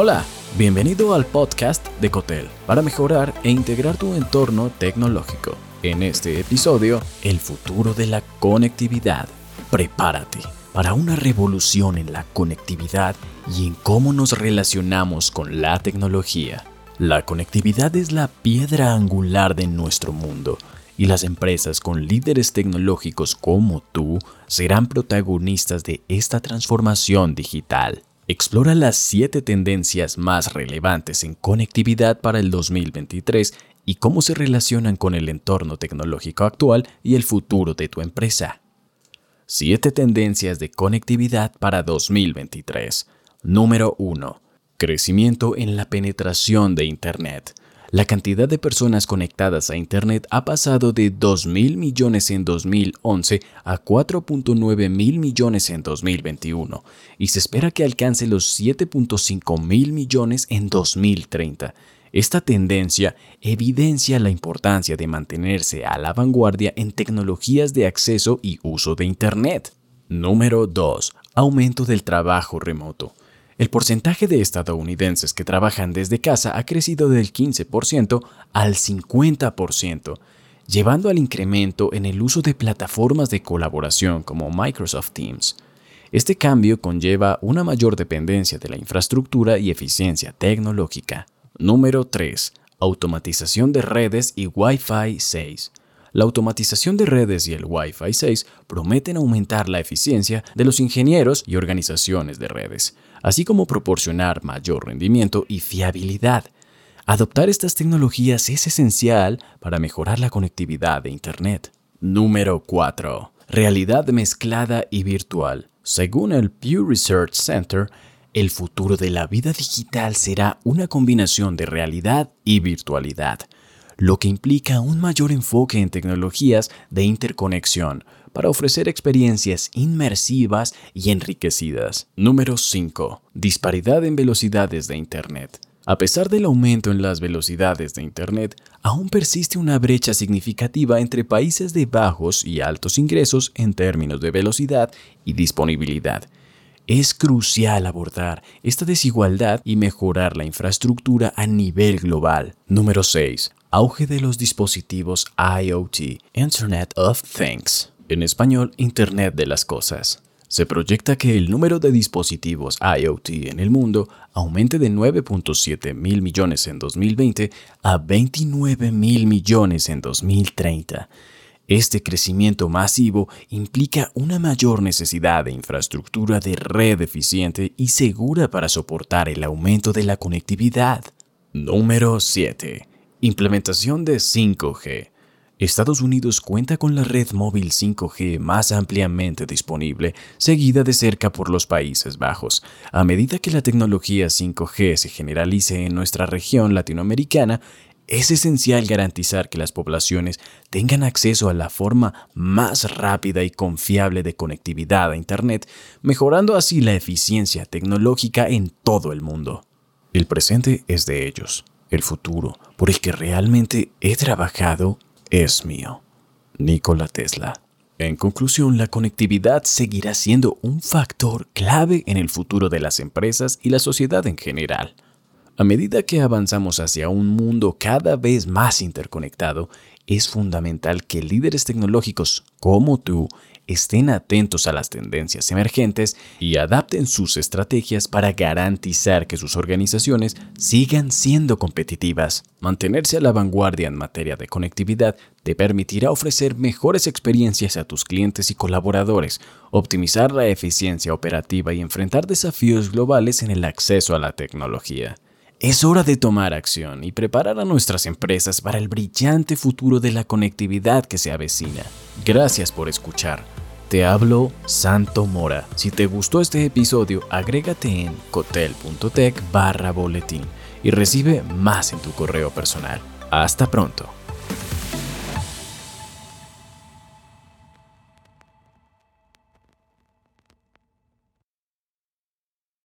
Hola, bienvenido al podcast de Cotel para mejorar e integrar tu entorno tecnológico. En este episodio, el futuro de la conectividad. Prepárate para una revolución en la conectividad y en cómo nos relacionamos con la tecnología. La conectividad es la piedra angular de nuestro mundo y las empresas con líderes tecnológicos como tú serán protagonistas de esta transformación digital. Explora las 7 tendencias más relevantes en conectividad para el 2023 y cómo se relacionan con el entorno tecnológico actual y el futuro de tu empresa. 7 tendencias de conectividad para 2023. Número 1. Crecimiento en la penetración de Internet la cantidad de personas conectadas a Internet ha pasado de 2.000 millones en 2011 a 4.9 mil millones en 2021 y se espera que alcance los 7.5 mil millones en 2030. Esta tendencia evidencia la importancia de mantenerse a la vanguardia en tecnologías de acceso y uso de Internet. Número 2. Aumento del trabajo remoto. El porcentaje de estadounidenses que trabajan desde casa ha crecido del 15% al 50%, llevando al incremento en el uso de plataformas de colaboración como Microsoft Teams. Este cambio conlleva una mayor dependencia de la infraestructura y eficiencia tecnológica. Número 3. Automatización de redes y Wi-Fi 6. La automatización de redes y el Wi-Fi 6 prometen aumentar la eficiencia de los ingenieros y organizaciones de redes, así como proporcionar mayor rendimiento y fiabilidad. Adoptar estas tecnologías es esencial para mejorar la conectividad de Internet. Número 4. Realidad mezclada y virtual. Según el Pew Research Center, el futuro de la vida digital será una combinación de realidad y virtualidad, lo que implica un mayor enfoque en tecnologías de interconexión, para ofrecer experiencias inmersivas y enriquecidas. Número 5. Disparidad en velocidades de Internet. A pesar del aumento en las velocidades de Internet, aún persiste una brecha significativa entre países de bajos y altos ingresos en términos de velocidad y disponibilidad. Es crucial abordar esta desigualdad y mejorar la infraestructura a nivel global. Número 6. Auge de los dispositivos IoT, Internet of Things en español Internet de las Cosas. Se proyecta que el número de dispositivos IoT en el mundo aumente de 9.7 mil millones en 2020 a 29 mil millones en 2030. Este crecimiento masivo implica una mayor necesidad de infraestructura de red eficiente y segura para soportar el aumento de la conectividad. Número 7. Implementación de 5G. Estados Unidos cuenta con la red móvil 5G más ampliamente disponible, seguida de cerca por los Países Bajos. A medida que la tecnología 5G se generalice en nuestra región latinoamericana, es esencial garantizar que las poblaciones tengan acceso a la forma más rápida y confiable de conectividad a Internet, mejorando así la eficiencia tecnológica en todo el mundo. El presente es de ellos, el futuro, por el que realmente he trabajado es mío. Nikola Tesla. En conclusión, la conectividad seguirá siendo un factor clave en el futuro de las empresas y la sociedad en general. A medida que avanzamos hacia un mundo cada vez más interconectado, es fundamental que líderes tecnológicos como tú estén atentos a las tendencias emergentes y adapten sus estrategias para garantizar que sus organizaciones sigan siendo competitivas. Mantenerse a la vanguardia en materia de conectividad te permitirá ofrecer mejores experiencias a tus clientes y colaboradores, optimizar la eficiencia operativa y enfrentar desafíos globales en el acceso a la tecnología. Es hora de tomar acción y preparar a nuestras empresas para el brillante futuro de la conectividad que se avecina. Gracias por escuchar. Te hablo Santo Mora. Si te gustó este episodio, agrégate en cotel.tech barra boletín y recibe más en tu correo personal. Hasta pronto.